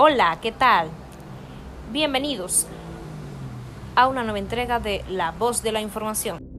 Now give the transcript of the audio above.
Hola, ¿qué tal? Bienvenidos a una nueva entrega de La Voz de la Información.